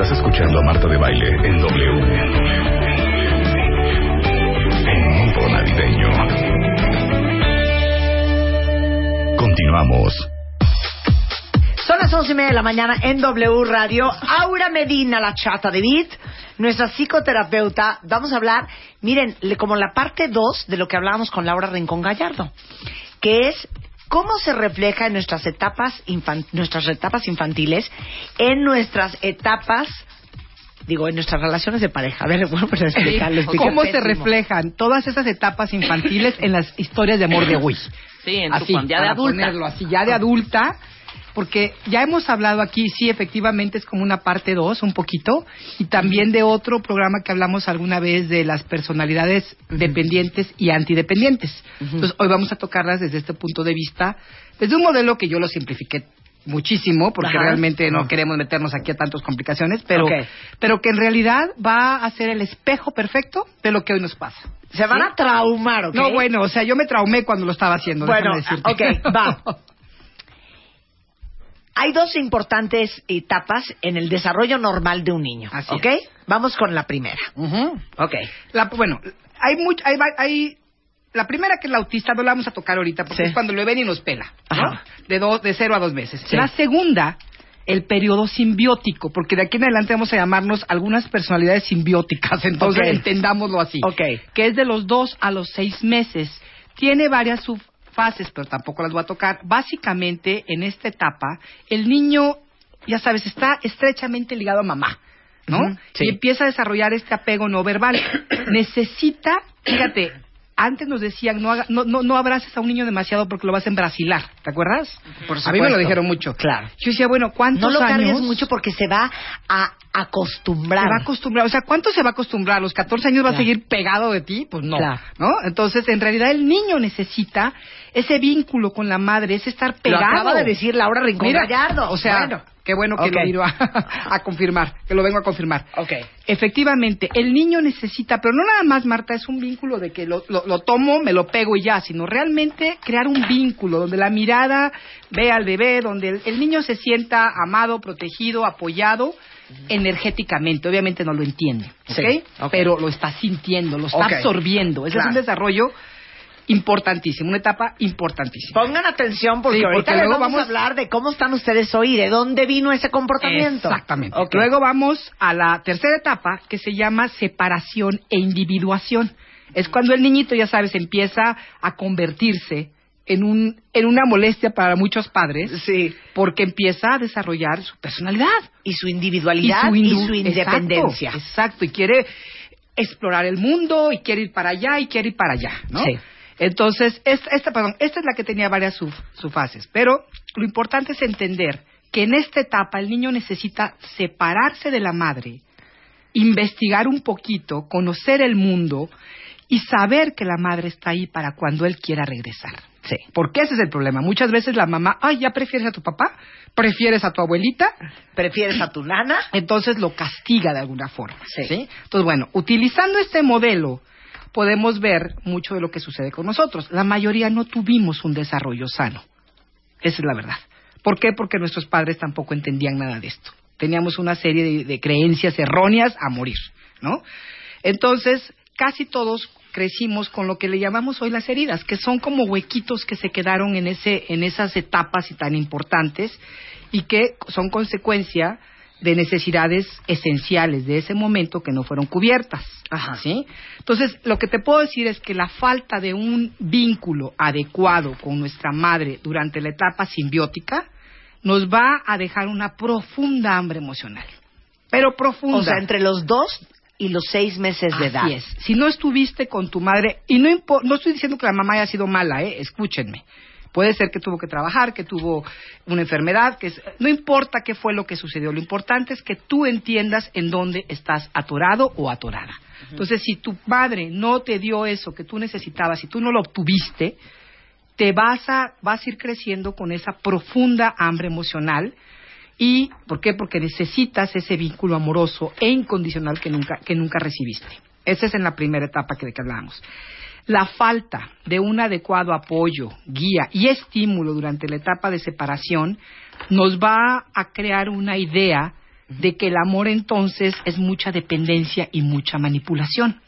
Estás escuchando a Marta de Baile en W. En modo navideño. Continuamos. Son las once y media de la mañana en W Radio. Aura Medina, la chata de Beat, nuestra psicoterapeuta. Vamos a hablar, miren, como la parte 2 de lo que hablábamos con Laura Rincón Gallardo, que es cómo se refleja en nuestras etapas, infan- nuestras etapas infantiles, en nuestras etapas, digo, en nuestras relaciones de pareja. A ver, bueno, pues explicarles. ¿Cómo se reflejan todas esas etapas infantiles en las historias de amor de Wii? Sí, en tu Así, cuan- ya de para adulta. ponerlo así, ya de adulta, porque ya hemos hablado aquí, sí, efectivamente es como una parte 2, un poquito, y también de otro programa que hablamos alguna vez de las personalidades dependientes y antidependientes. Entonces, hoy vamos a tocarlas desde este punto de vista, desde un modelo que yo lo simplifiqué muchísimo, porque Ajá. realmente no Ajá. queremos meternos aquí a tantas complicaciones, pero, pero que en realidad va a ser el espejo perfecto de lo que hoy nos pasa. Se van a traumar, ¿ok? No, bueno, o sea, yo me traumé cuando lo estaba haciendo. Bueno, ok, va. Hay dos importantes etapas en el desarrollo normal de un niño, Así ¿ok? Vamos con la primera. Ujú. Ok. La- bueno, hay, much- hay, hay- la primera que es la autista, no la vamos a tocar ahorita porque Sí. es cuando lo ven y nos pela, ¿no? Ajá. De dos, de cero a dos meses. Sí. La segunda, el periodo simbiótico, porque de aquí en adelante vamos a llamarnos algunas personalidades simbióticas, entonces Ok. entendámoslo así. Ok. Que es de los dos a los seis meses. Tiene varias subfases, pero tampoco las voy a tocar. Básicamente, en esta etapa, el niño, ya sabes, está estrechamente ligado a mamá. ¿no? Sí. Y empieza a desarrollar este apego no verbal. Necesita, fíjate, antes nos decían no, haga- no, no, no abraces a un niño demasiado porque lo vas a embrasilar, ¿te acuerdas? Por a mí me lo dijeron mucho. Claro. Yo decía, bueno, ¿cuántos No lo cargues años mucho porque se va a acostumbrar. se va a acostumbrar? O sea, ¿cuánto se va a acostumbrar? ¿A los 14 años va a seguir pegado de ti? Pues no, Claro. ¿no? Entonces, en realidad el niño necesita ese vínculo con la madre, ese estar Lo pegado. acaba de decir Laura Rincón Mira, Gallardo. O sea, Bueno. Qué bueno que lo vino a, a confirmar, que lo vengo a confirmar. Ok. Efectivamente, el niño necesita, pero no nada más, Marta, es un vínculo de que lo, lo- lo tomo, me lo pego y ya, sino realmente crear un vínculo donde la mirada ve al bebé, donde el, el niño se sienta amado, protegido, apoyado energéticamente. Obviamente no lo entiende, ¿ok? Sí, ok. Pero lo está sintiendo, lo está absorbiendo. Ese Claro. es un desarrollo importantísimo, una etapa importantísima. Pongan atención porque Sí, ahorita porque les luego vamos, a hablar de cómo están ustedes hoy, de dónde vino ese comportamiento. Exactamente. Luego vamos a la tercera etapa que se llama separación e individuación. Es cuando el niñito, ya sabes, empieza a convertirse en, un, en una molestia para muchos padres Sí. porque empieza a desarrollar su personalidad. Y su individualidad y su, indu- independencia. Exacto, exacto, y quiere explorar el mundo y quiere ir para allá y quiere ir para allá, ¿no? Sí. Entonces, esta, esta, perdón, esta es la que tenía varias sub, subfases, pero lo importante es entender que en esta etapa el niño necesita separarse de la madre, investigar un poquito, conocer el mundo y saber que la madre está ahí para cuando él quiera regresar. Sí. Porque ese es el problema. Muchas veces la mamá, ay, ya prefieres a tu papá, prefieres a tu abuelita, ¿Prefieres a tu nana? entonces lo castiga de alguna forma. Sí. Entonces, bueno, utilizando este modelo podemos ver mucho de lo que sucede con nosotros. La mayoría no tuvimos un desarrollo sano. Esa es la verdad. ¿Por qué? Porque nuestros padres tampoco entendían nada de esto. Teníamos una serie de, de creencias erróneas a morir, ¿no? Entonces, casi todos crecimos con lo que le llamamos hoy las heridas, que son como huequitos que se quedaron en ese en esas etapas y tan importantes y que son consecuencia de necesidades esenciales de ese momento que no fueron cubiertas. Ajá. ¿sí? Entonces, lo que te puedo decir es que la falta de un vínculo adecuado con nuestra madre durante la etapa simbiótica nos va a dejar una profunda hambre emocional. Pero profunda. O sea, entre los dos y los seis meses de edad. Es. Si no estuviste con tu madre, y no, no estoy diciendo que la mamá haya sido mala, ¿eh? escúchenme. Puede ser que tuvo que trabajar, que tuvo una enfermedad, que no importa qué fue lo que sucedió, lo importante es que tú entiendas en dónde estás atorado o atorada. Entonces, si tu madre no te dio eso que tú necesitabas, si tú no lo obtuviste, te vas a, vas a ir creciendo con esa profunda hambre emocional. ¿Y por qué? Porque necesitas ese vínculo amoroso e incondicional que nunca, que nunca recibiste. Esa es en la primera etapa que de que hablamos. La falta de un adecuado apoyo, guía y estímulo durante la etapa de separación nos va a crear una idea de que el amor entonces es mucha dependencia y mucha manipulación.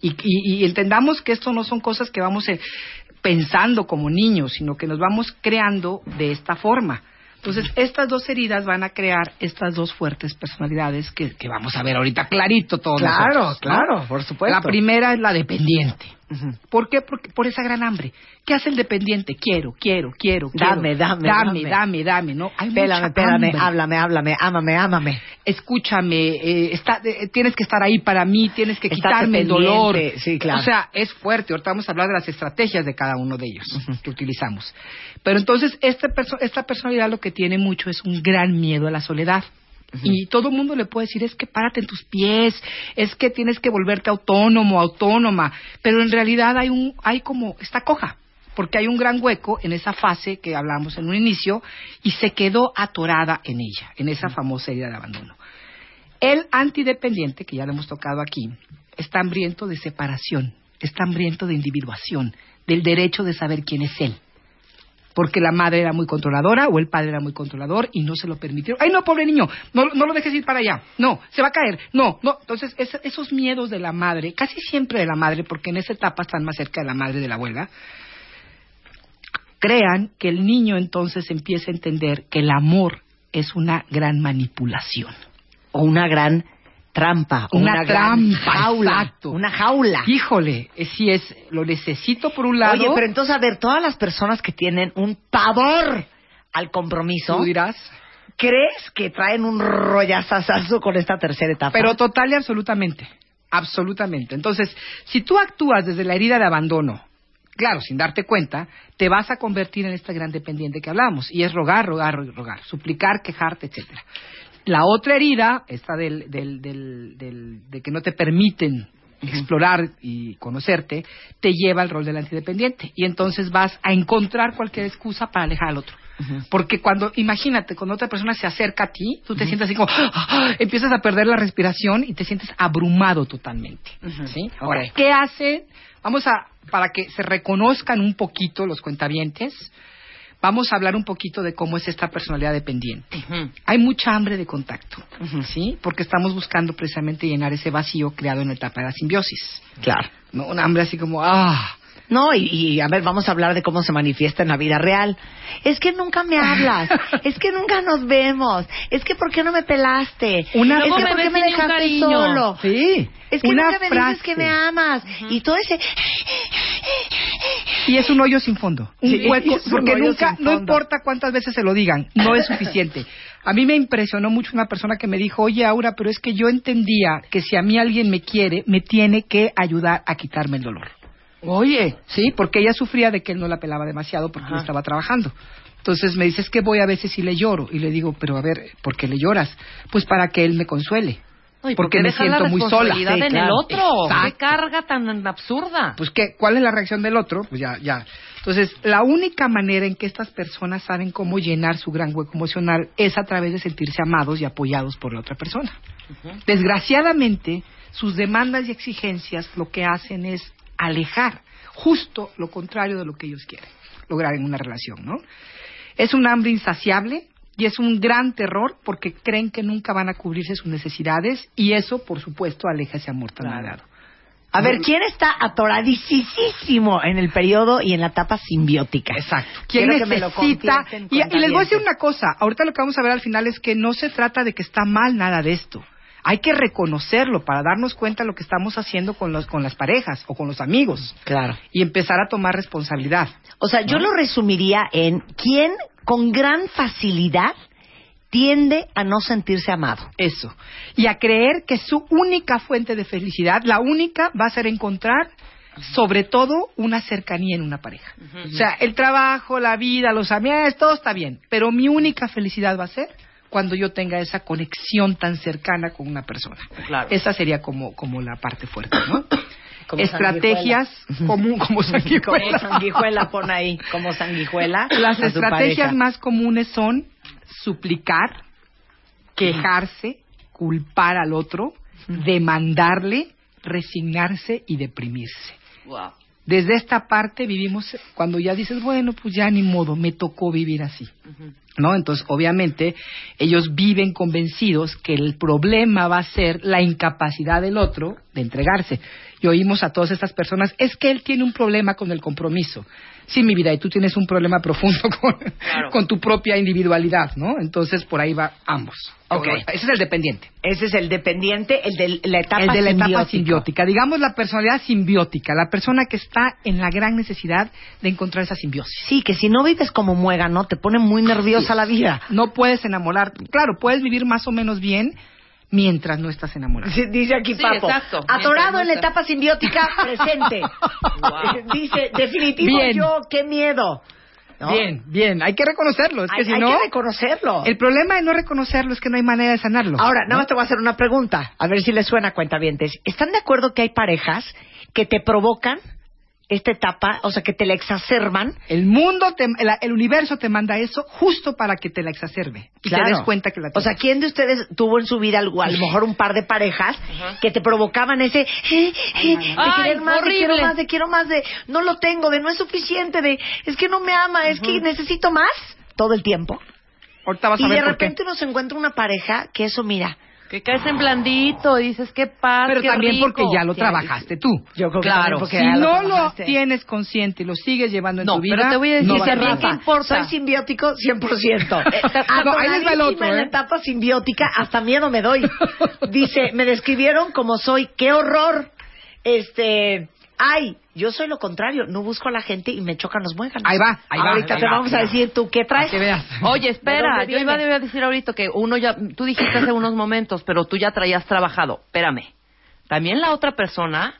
Y, y, entendamos que esto no son cosas que vamos eh, pensando como niños, sino que nos vamos creando de esta forma. Entonces, estas dos heridas van a crear estas dos fuertes personalidades que, vamos a ver ahorita clarito todos Claro, claro, por supuesto. La primera es la dependiente. ¿Por qué? Porque, por esa gran hambre. ¿Qué hace el dependiente? Quiero, quiero, quiero, dame, Dame, dame, dame, dame, ¿no? Hay espérame, espérame, háblame, háblame, ámame, ámame. Escúchame, eh, eh, tienes que estar ahí para mí, tienes que quitarme el dolor. Sí, claro. O sea, es fuerte. Ahorita vamos a hablar de las estrategias de cada uno de ellos que utilizamos. Pero entonces, este esta personalidad lo que tiene mucho es un gran miedo a la soledad. Y todo el mundo le puede decir, es que párate en tus pies, es que tienes que volverte autónomo, autónoma, pero en realidad hay un, hay como, está coja, porque hay un gran hueco en esa fase que hablamos en un inicio y se quedó atorada en ella, en esa famosa herida de abandono. El antidependiente, que ya lo hemos tocado aquí, está hambriento de separación, está hambriento de individuación, del derecho de saber quién es él porque la madre era muy controladora o el padre era muy controlador y no se lo permitieron. ¡Ay, no, pobre niño! No, no lo dejes ir para allá. No, se va a caer. No, no. Entonces, esos miedos de la madre, casi siempre de la madre, porque en esa etapa están más cerca de la madre de la abuela, crean que el niño entonces empieza a entender que el amor es una gran manipulación. O una gran trampa, una, trampa, jaula, una jaula. Híjole, eh, si es, lo necesito por un lado. Oye, pero entonces a ver, todas las personas que tienen un pavor al compromiso, tú dirás, ¿crees que traen un rollazazazo con esta tercera etapa? Pero total y absolutamente, absolutamente. Entonces, si tú actúas desde la herida de abandono, claro, sin darte cuenta, te vas a convertir en esta gran dependiente que hablamos, y es rogar, rogar, rogar, suplicar, quejarte, etcétera. La otra herida, esta del, del, del, de que no te permiten explorar y conocerte, te lleva al rol del antidependiente. Y entonces vas a encontrar cualquier excusa para alejar al otro. Porque cuando, imagínate, cuando otra persona se acerca a ti, tú te sientes así como, ¡ah! empiezas a perder la respiración y te sientes abrumado totalmente. ¿sí? Ahora, ¿qué hace? Vamos a, para que se reconozcan un poquito los cuentavientes, vamos a hablar un poquito de cómo es esta personalidad dependiente. Hay mucha hambre de contacto, ¿sí? Porque estamos buscando precisamente llenar ese vacío creado en la etapa de la simbiosis. Claro. ¿No? Un hambre así como, ah, no, y, a ver, vamos a hablar de cómo se manifiesta en la vida real. Es que nunca me hablas, es que nunca nos vemos, es que ¿por qué no me pelaste? Una es que ¿por qué me dejaste solo? Sí. Es que nunca me dices que me amas. Y todo ese... Y es un hoyo sin fondo. Un hueco, porque nunca, no importa cuántas veces se lo digan, no es suficiente. A mí me impresionó mucho una persona que me dijo, oye Aura, pero es que yo entendía que si a mí alguien me quiere, me tiene que ayudar a quitarme el dolor. Oye. Sí, porque ella sufría de que él no la pelaba demasiado porque no estaba trabajando. Entonces me dice, es que voy a veces y le lloro. Y le digo, pero a ver, ¿por qué le lloras? Pues para que él me consuele. porque me siento muy sola. Sí, en el otro. ¿Qué carga tan absurda? Pues ¿qué, ¿cuál es la reacción del otro? Pues ya, ya. Entonces, la única manera en que estas personas saben cómo llenar su gran hueco emocional es a través de sentirse amados y apoyados por la otra persona. Desgraciadamente, sus demandas y exigencias lo que hacen es alejar justo lo contrario de lo que ellos quieren lograr en una relación, ¿no? Es un hambre insaciable y es un gran terror porque creen que nunca van a cubrirse sus necesidades y eso, por supuesto, aleja ese amor tan claro. A ver, ¿quién está atoradísimo en el periodo y en la etapa simbiótica? Exacto. ¿Quién necesita? y, y les voy a decir una cosa. Ahorita lo que vamos a ver al final es que no se trata de que está mal nada de esto hay que reconocerlo para darnos cuenta de lo que estamos haciendo con, los, con las parejas o con los amigos. Claro. Y empezar a tomar responsabilidad. O sea, yo lo resumiría en quién con gran facilidad tiende a no sentirse amado. Eso. Y a creer que su única fuente de felicidad, la única, va a ser encontrar sobre todo una cercanía en una pareja. O sea, el trabajo, la vida, los amigos, todo está bien, pero mi única felicidad va a ser cuando yo tenga esa conexión tan cercana con una persona. Claro. Esa sería como, como la parte fuerte, ¿no? Como Estrategias común, como Como sanguijuela. sanguijuela, pon ahí, como sanguijuela. Las estrategias más comunes son suplicar, quejarse, culpar al otro, demandarle, resignarse y deprimirse. Wow. Desde esta parte vivimos cuando ya dices, bueno, pues ya ni modo, me tocó vivir así. ¿No? Entonces, obviamente, ellos viven convencidos que el problema va a ser la incapacidad del otro de entregarse. Y oímos a todas estas personas, es que él tiene un problema con el compromiso. Sí, mi vida, y tú tienes un problema profundo con, con tu propia individualidad, ¿no? Entonces, por ahí va ambos. Ok. Ese es el dependiente. Ese es el dependiente, el de la etapa El de la etapa simbiótica. simbiótica. Digamos la personalidad simbiótica, la persona que está en la gran necesidad de encontrar esa simbiosis. Sí, que si no vives como muégano, te pone muy nerviosa la vida. No puedes enamorar. Claro, puedes vivir más o menos bien mientras no estás enamorado. Sí, Dice aquí Sí, Papo. exacto. Atorado en la etapa simbiótica, presente. Wow. Dice, definitivo Bien. yo, qué miedo. ¿No? Bien, bien. Hay que reconocerlo. Es que hay, si hay no, que reconocerlo. el problema de no reconocerlo es que no hay manera de sanarlo. Ahora, nada ¿no? más te voy a hacer una pregunta, a ver si les suena cuentavientes. ¿Están de acuerdo que hay parejas que te provocan esta etapa, o sea, que te la exacerban? El mundo, te- el, el universo te manda eso justo para que te la exacerbe. Y te des cuenta que la O sea, ¿quién de ustedes tuvo en su vida algo- a lo mejor un par de parejas que te provocaban ese eh, eh, de Ay, querer más, de horrible. quiero más, de quiero más, de no lo tengo, de no es suficiente, de es que no me ama, es que necesito más todo el tiempo? Ahorita vas a Y de ver por qué. repente uno se encuentra una pareja que eso, mira, Que caes en blandito y dices, qué paz, Pero qué también rico. porque ya lo trabajaste tú. yo creo que Claro. también porque Si no lo tienes consciente y lo sigues llevando en No, tu vida, pero te voy a decir no a también ¿qué importa? soy simbiótico 100%. Ah, no, ahí les va el otro, en la ¿eh? etapa simbiótica, hasta miedo me doy. Dice, me describieron como soy, qué horror. Este, ay, yo soy lo contrario, no busco a la gente y me chocan los muéganos. Ahí va, ahí va, Ahorita ahí te va, vamos a decir tú qué traes. Veas. Oye, ¿De espera, yo iba a decir ahorita que uno ya, tú dijiste hace unos momentos, pero tú ya traías trabajado. Espérame. También la otra persona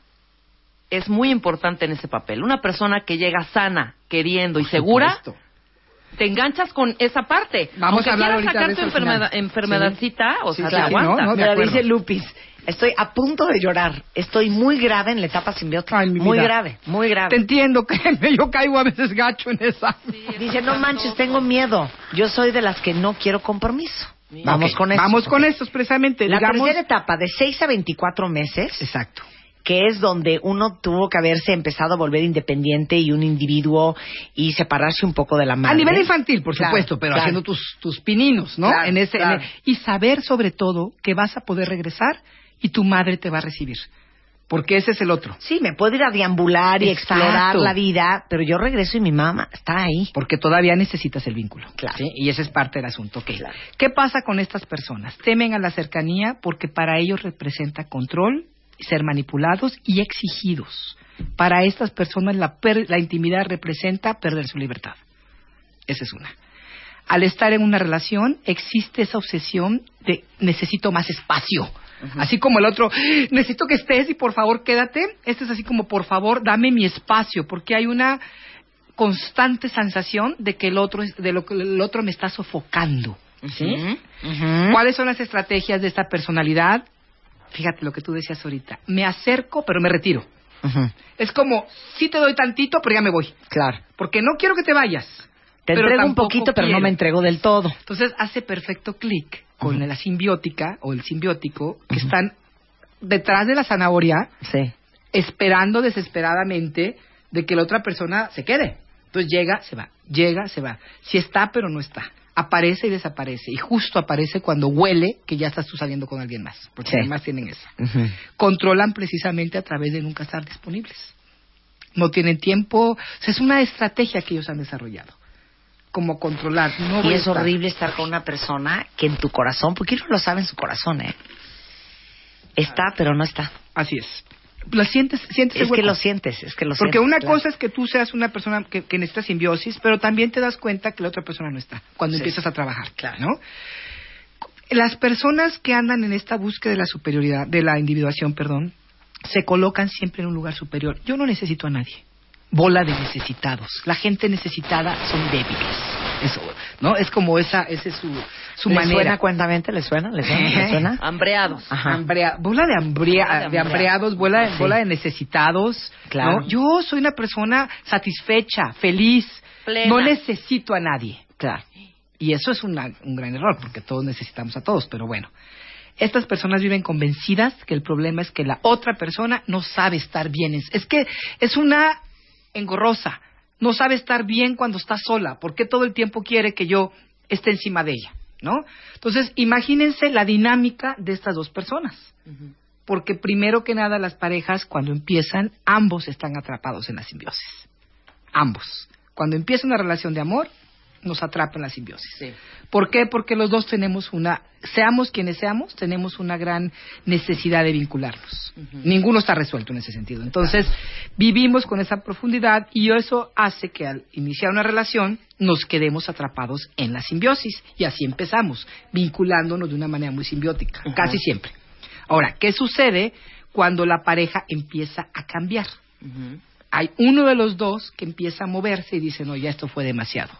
es muy importante en ese papel. Una persona que llega sana, queriendo y segura, te enganchas con esa parte. Vamos Aunque a hablar quieras ahorita sacar de tu enfermedad, enfermedadcita, o Sí, sea, claro, te aguanta. ¿no? No, Mira, dice Lupis, estoy a punto de llorar. Estoy muy grave en la etapa simbiótica. Ay, mi muy vida. grave, muy Te grave. entiendo, créeme, yo caigo a veces gacho en esa. Dice, no manches, tengo miedo. Yo soy de las que no quiero compromiso. Vamos con eso. Vamos con estos precisamente. La digamos, tercera etapa, de 6 a 24 meses, Exacto. que es donde uno tuvo que haberse empezado a volver independiente y un individuo y separarse un poco de la madre. A nivel infantil, por Claro, supuesto, pero claro. haciendo tus, tus pininos, ¿no? Claro, en ese, en claro. el- y saber sobre todo que vas a poder regresar y tu madre te va a recibir. Porque ese es el otro. Sí, me puedo ir a deambular y Exacto. explorar la vida, pero yo regreso y mi mamá está ahí. Porque todavía necesitas el vínculo. Claro. ¿sí? Y ese es parte del asunto. ok. Claro. ¿Qué pasa con estas personas? Temen a la cercanía porque para ellos representa control, ser manipulados y exigidos. Para estas personas la, per- la intimidad representa perder su libertad. Esa es una. Al estar en una relación existe esa obsesión de necesito más espacio. Así como el otro, necesito que estés y por favor quédate. Este es así como por favor dame mi espacio, porque hay una constante sensación de que el otro, de lo que el otro me está sofocando. ¿sí? ¿Cuáles son las estrategias de esta personalidad? Fíjate lo que tú decías ahorita. Me acerco, pero me retiro. Es como, sí te doy tantito, pero ya me voy. Claro. Porque no quiero que te vayas. Te pero entrego un poquito, pero no me entrego del todo. Entonces hace perfecto clic con la simbiótica o el simbiótico que están detrás de la zanahoria Sí. esperando desesperadamente de que la otra persona se quede. Entonces llega, se va, llega, se va. Si está, pero no está. Aparece y desaparece. Y justo aparece cuando huele que ya estás tú saliendo con alguien más. Porque Sí. además tienen eso. Controlan precisamente a través de nunca estar disponibles. No tienen tiempo. O sea, es una estrategia que ellos han desarrollado. Como controlar. No Y es estar. horrible estar con una persona que en tu corazón, porque uno lo sabe en su corazón, ¿eh? Está, pero no está. Así es. Lo sientes, sientes Es que lo sientes, es que lo Porque sientes. una claro. cosa es que tú seas una persona que, que necesita simbiosis, pero también te das cuenta que la otra persona no está cuando Sí. empiezas a trabajar, Claro. ¿no? Las personas que andan en esta búsqueda de la superioridad, de la individuación, perdón, se colocan siempre en un lugar superior. Yo no necesito a nadie. Bola de necesitados. La gente necesitada son débiles. Eso, ¿no? Es como esa, esa es su, su ¿Le manera. suena cuentamente? ¿Le suena? ¿Le suena? ¿Le suena? Hambreados. Ajá. Hambrea- bola de, hambrea- Bola de de hambreados, bola, Sí. bola de necesitados. Claro. ¿no? Yo soy una persona satisfecha, feliz. Plena. No necesito a nadie. Claro. Y eso es una- un gran error, porque todos necesitamos a todos, pero bueno. Estas personas viven convencidas que el problema es que la otra persona no sabe estar bien. Es que es una engorrosa. No sabe estar bien cuando está sola. ¿Por qué todo el tiempo quiere que yo esté encima de ella? ¿No? Entonces, imagínense la dinámica de estas dos personas. Porque primero que nada las parejas cuando empiezan, ambos están atrapados en la simbiosis. Ambos. Cuando empieza una relación de amor, nos atrapa en la simbiosis. Sí. ¿Por qué? Porque los dos tenemos una, seamos quienes seamos, tenemos una gran necesidad de vincularnos. Ninguno está resuelto en ese sentido. Entonces, vivimos con esa profundidad y eso hace que al iniciar una relación nos quedemos atrapados en la simbiosis. Y así empezamos, vinculándonos de una manera muy simbiótica, casi siempre. Ahora, ¿qué sucede cuando la pareja empieza a cambiar? hay uno de los dos que empieza a moverse y dice, no, ya esto fue demasiado.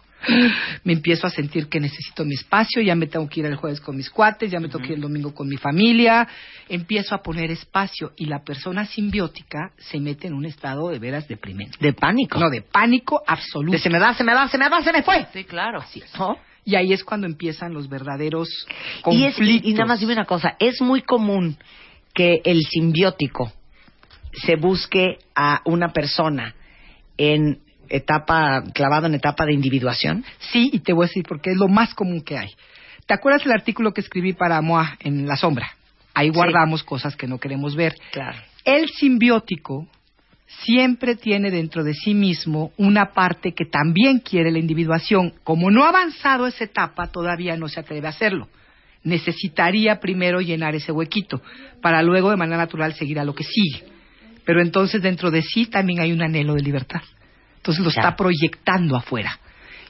Me empiezo a sentir que necesito mi espacio, ya me tengo que ir el jueves con mis cuates, ya me tengo que ir el domingo con mi familia, empiezo a poner espacio y la persona simbiótica se mete en un estado de veras deprimente. De pánico. No, de pánico absoluto. De se me va, se me va, se me va, se me fue. Sí, claro. ¿No? Y ahí es cuando empiezan los verdaderos Y, es, conflictos. y, y nada más dime una cosa, es muy común que el simbiótico se busque a una persona en etapa, clavado en etapa de individuación. Sí, y te voy a decir porque es lo más común que hay. ¿Te acuerdas el artículo que escribí para Moa en La Sombra? Ahí guardamos cosas que no queremos ver. Claro. El simbiótico siempre tiene dentro de sí mismo una parte que también quiere la individuación. Como no ha avanzado esa etapa, todavía no se atreve a hacerlo. Necesitaría primero llenar ese huequito para luego de manera natural seguir a lo que sigue. Pero entonces dentro de sí también hay un anhelo de libertad. Entonces lo Claro. está proyectando afuera.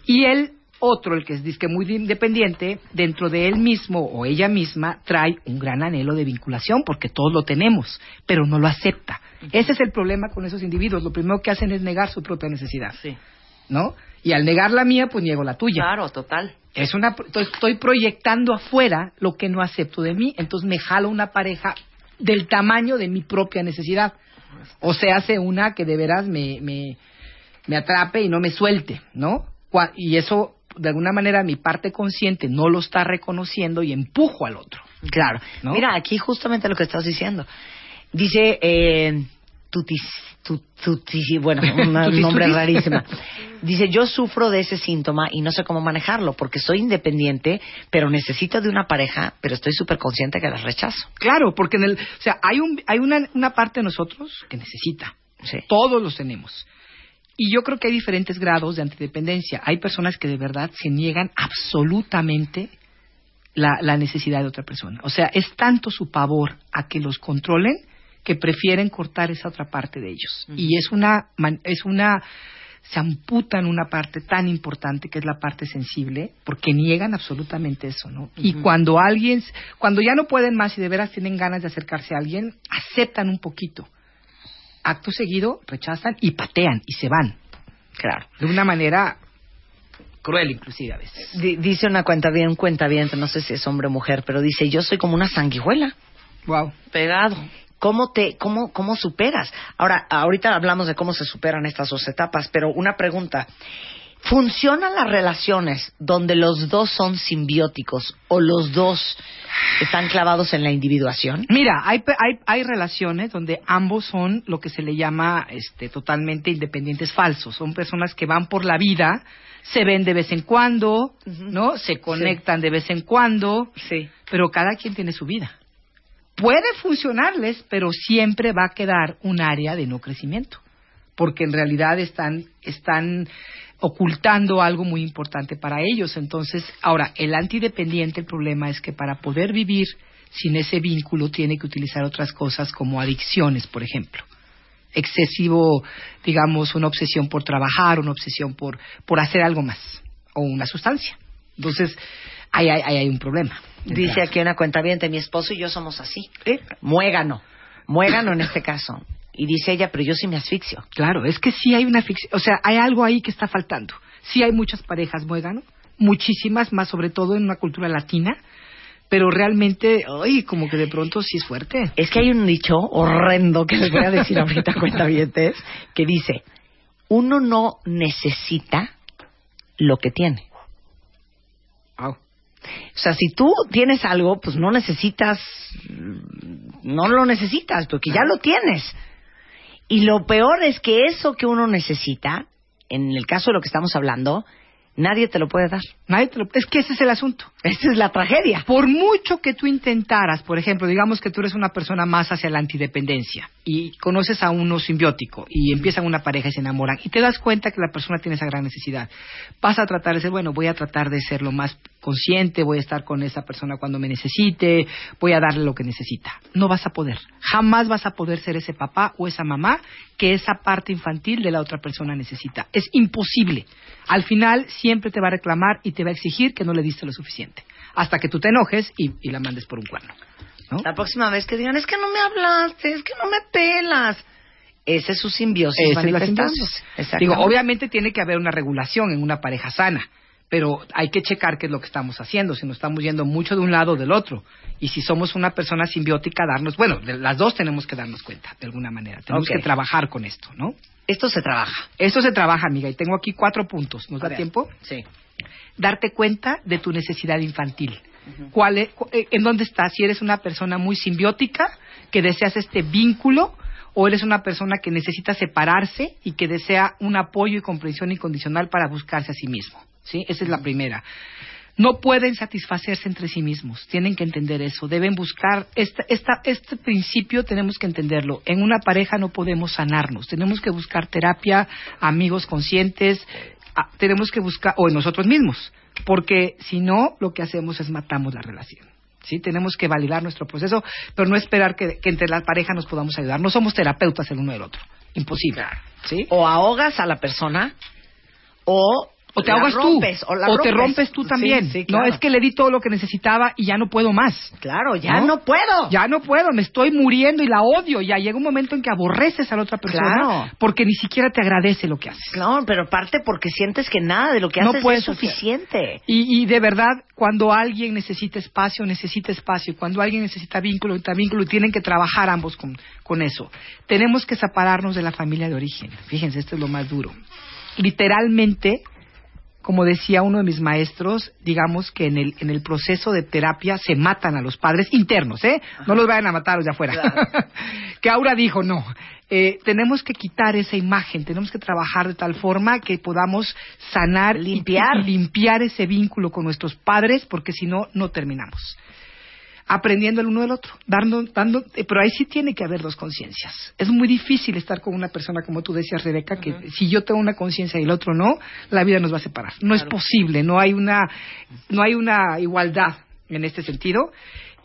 Y el otro, el que es disque muy independiente, dentro de él mismo o ella misma trae un gran anhelo de vinculación porque todos lo tenemos, pero no lo acepta. Ese es el problema con esos individuos. Lo primero que hacen es negar su propia necesidad, Sí. ¿no? Y al negar la mía, pues niego la tuya. Claro, total. Es una, estoy proyectando afuera lo que no acepto de mí, entonces me jalo una pareja del tamaño de mi propia necesidad. O se hace una que de veras me, me, me atrape y no me suelte, ¿no? Y eso, de alguna manera, mi parte consciente no lo está reconociendo y empujo al otro. Claro. ¿No? Mira, aquí justamente lo que estás diciendo. Dice eh, tutis, tu- tutis- bueno, un nombre rarísimo. Dice, yo sufro de ese síntoma y no sé cómo manejarlo porque soy independiente, pero necesito de una pareja, pero estoy súper consciente que las rechazo. Claro, porque en el, o sea, hay, un, hay una, una parte de nosotros que necesita. Sí. Todos los tenemos. Y yo creo que hay diferentes grados de antidependencia. Hay personas que de verdad se niegan absolutamente la, la necesidad de otra persona. O sea, es tanto su pavor a que los controlen que prefieren cortar esa otra parte de ellos. Y es una, es una, se amputan una parte tan importante que es la parte sensible, porque niegan absolutamente eso, ¿no? Y cuando alguien, cuando ya no pueden más y de veras tienen ganas de acercarse a alguien, aceptan un poquito. Acto seguido, rechazan y patean y se van. Claro. De una manera cruel inclusive a veces. Di- dice una cuenta bien, un cuenta bien, no sé si es hombre o mujer, pero dice, yo soy como una sanguijuela. Wow. Pegado. ¿Cómo te, cómo, cómo superas? Ahora, ahorita hablamos de cómo se superan estas dos etapas, pero una pregunta. ¿Funcionan las relaciones donde los dos son simbióticos o los dos están clavados en la individuación? Mira, hay, hay, hay relaciones donde ambos son lo que se le llama este, totalmente independientes falsos. Son personas que van por la vida, se ven de vez en cuando, ¿no? Se conectan de vez en cuando, Sí. pero cada quien tiene su vida. Puede funcionarles, pero siempre va a quedar un área de no crecimiento, porque en realidad están, están ocultando algo muy importante para ellos. Entonces, ahora, el antidependiente, el problema es que para poder vivir sin ese vínculo tiene que utilizar otras cosas como adicciones, por ejemplo. Excesivo, digamos, una obsesión por trabajar, una obsesión por, por hacer algo más, o una sustancia. Entonces, ahí hay, ahí hay un problema. Dice aquí una cuenta bien, mi esposo y yo somos así. Muégano. muégano en este caso. Y dice ella, pero yo sí me asfixio. Claro, es que sí hay una ficción, o sea, hay algo ahí que está faltando. Sí hay muchas parejas muégano, muchísimas, más sobre todo en una cultura latina, pero realmente, ay, como que de pronto sí es fuerte. Es que hay un dicho horrendo que les voy a decir ahorita, cuentavientes, que dice, uno no necesita lo que tiene. Wow. O sea, si tú tienes algo, pues no necesitas, no lo necesitas, porque ya lo tienes. Y lo peor es que eso que uno necesita, en el caso de lo que estamos hablando, nadie te lo puede dar. Nadie te lo- Es que ese es el asunto. Esa es la tragedia. Por mucho que tú intentaras, por ejemplo, digamos que tú eres una persona más hacia la antidependencia y conoces a uno simbiótico y empiezan una pareja y se enamoran y te das cuenta que la persona tiene esa gran necesidad. Vas a tratar de ser, bueno, voy a tratar de ser lo más consciente, voy a estar con esa persona cuando me necesite, voy a darle lo que necesita. No vas a poder. Jamás vas a poder ser ese papá o esa mamá que esa parte infantil de la otra persona necesita. Es imposible. Al final siempre te va a reclamar y te va a exigir que no le diste lo suficiente. Hasta que tú te enojes y, y la mandes por un cuerno. ¿no? La próxima vez que digan, es que no me hablaste, es que no me pelas. Ese es su simbiosis Esa es la manifestándose. simbiosis. Exactamente. Digo, obviamente tiene que haber una regulación en una pareja sana, pero hay que checar qué es lo que estamos haciendo, si nos estamos yendo mucho de un lado o del otro. Y si somos una persona simbiótica, darnos, bueno, de las dos tenemos que darnos cuenta, de alguna manera. Tenemos que trabajar con esto, ¿no? Esto se trabaja. Esto se trabaja, amiga, y tengo aquí cuatro puntos. ¿Nos A da ver. tiempo? Sí. Darte cuenta de tu necesidad infantil. ¿Cuál es- eh, ¿En dónde estás? Si eres una persona muy simbiótica, que deseas este vínculo, o eres una persona que necesita separarse y que desea un apoyo y comprensión incondicional para buscarse a sí mismo. ¿Sí? Esa es la primera. No pueden satisfacerse entre sí mismos, tienen que entender eso, deben buscar, esta, esta, este principio tenemos que entenderlo, en una pareja no podemos sanarnos, tenemos que buscar terapia, amigos conscientes, ah, tenemos que buscar, o en nosotros mismos, porque si no, lo que hacemos es matamos la relación. ¿Sí? Tenemos que validar nuestro proceso, pero no esperar que, que entre la pareja nos podamos ayudar. No somos terapeutas el uno del otro. Imposible. ¿Sí? O ahogas a la persona, o, O te la ahogas rompes, tú. O, la te rompes. rompes tú también. sí, No, claro. es que le di todo lo que necesitaba y ya no puedo más. Claro, ya ¿No? no, puedo. Ya no puedo, me estoy muriendo y la odio. Ya llega un momento en que aborreces a la otra persona Claro. porque ni siquiera te agradece lo que haces. Claro, pero parte porque sientes que nada de lo que No haces es suficiente. Y, y de verdad, cuando alguien necesita espacio, necesita espacio. Cuando alguien necesita vínculo, necesita vínculo. Y tienen que trabajar ambos con, con eso. Tenemos que separarnos de la familia de origen. Fíjense, esto es lo más duro. Literalmente, como decía uno de mis maestros, digamos que en el, en el proceso de terapia se matan a los padres internos, ¿eh? No los vayan a matar los de afuera. que Aura dijo, no, eh, tenemos que quitar esa imagen, tenemos que trabajar de tal forma que podamos sanar, y- Limpiar. y limpiar ese vínculo con nuestros padres, porque si no, no terminamos aprendiendo el uno del otro, dando, dando, eh, pero ahí sí tiene que haber dos conciencias. Es muy difícil estar con una persona como tú decías, Rebeca, que si yo tengo una conciencia y el otro no, la vida nos va a separar. No es posible, no hay una, no hay una igualdad en este sentido.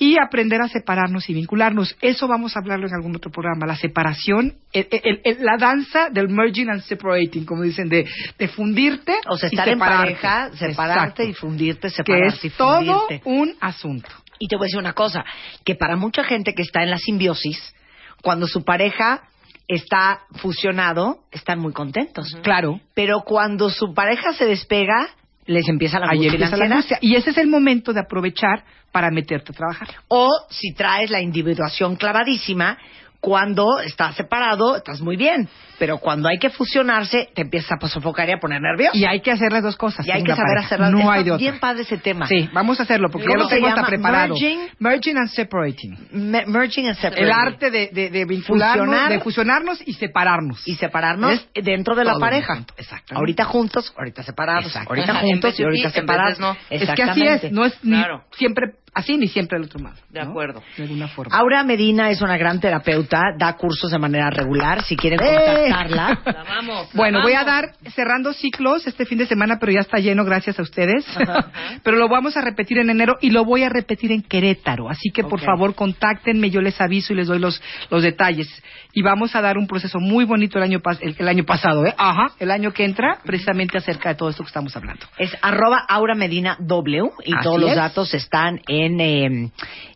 Y aprender a separarnos y vincularnos. Eso vamos a hablarlo en algún otro programa. La separación, el- el- el- la danza del merging and separating, como dicen, de, de fundirte O sea, y estar en pareja, separarte Exacto. y fundirte, que separarte y es todo un asunto. Y te voy a decir una cosa, que para mucha gente que está en la simbiosis, cuando su pareja está fusionado, están muy contentos. Claro. Pero cuando su pareja se despega, les empieza la angustia la empieza la ansiedad. angustia. Y ese es el momento de aprovechar para meterte a trabajar. O si traes la individuación clavadísima, cuando estás separado, estás muy bien. Pero cuando hay que fusionarse, te empiezas a sofocar y a poner nervioso. Y hay que hacer las dos cosas. Y hay que saber hacerlas. No Está hay de otra. bien padre ese tema. Sí, vamos a hacerlo porque ya ¿Cómo lo tengo hasta preparado. Merging. Merging and separating. Me- merging and separating. El arte de, de, de vincularnos, Fusionar. de fusionarnos y separarnos. y separarnos Es dentro de la pareja. exactamente. Ahorita juntos, ahorita separados. Exacto. Ahorita juntos y ahorita separados. no. Es que así es, no es ni Claro. siempre así ni siempre el otro lado. De ¿no? acuerdo. De alguna forma. Aura Medina es una gran terapeuta, da cursos de manera regular. Si quieren ¡Eh! contactarla, La la Bueno, voy a dar cerrando ciclos este fin de semana, pero ya está lleno gracias a ustedes. pero lo vamos a repetir en enero y lo voy a repetir en Querétaro. Así que por favor contáctenme, yo les aviso y les doy los, los detalles. Y vamos a dar un proceso muy bonito el año, pas- el, el año pasado, ¿eh? Ajá, el año que entra, precisamente acerca de todo esto que estamos hablando. es arroba Aura Medina W y Así todos los es. datos están en en, eh,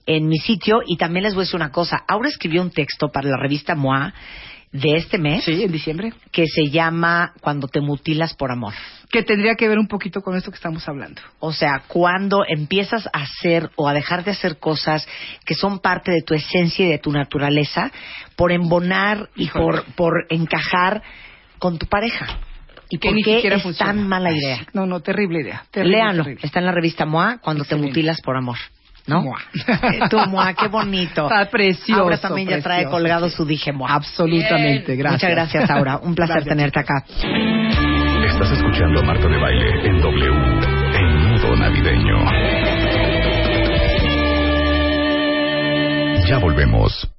en mi sitio y también les voy a decir una cosa. Aura escribió un texto para la revista MOA de este mes Sí, en diciembre. que se llama Cuando te mutilas por amor. Que tendría que ver un poquito con esto que estamos hablando. O sea, cuando empiezas a hacer o a dejar de hacer cosas que son parte de tu esencia y de tu naturaleza por embonar y Híjole. por, por encajar con tu pareja. ¿Y Que por ni qué siquiera es funciona. tan mala idea? No, no, terrible idea. Terrible, Léanlo, terrible. está en la revista MOA, Cuando te Excelente. mutilas por amor. ¿No? Mua. Eh, Tú, MOA, qué bonito. Está precioso. Aura también ya trae precioso, colgado sí. su dije MOA. Absolutamente, gracias. Muchas gracias, Aura. Un placer Gracias. tenerte acá. Estás escuchando a Marta de Baile en W. En modo navideño. Ya volvemos.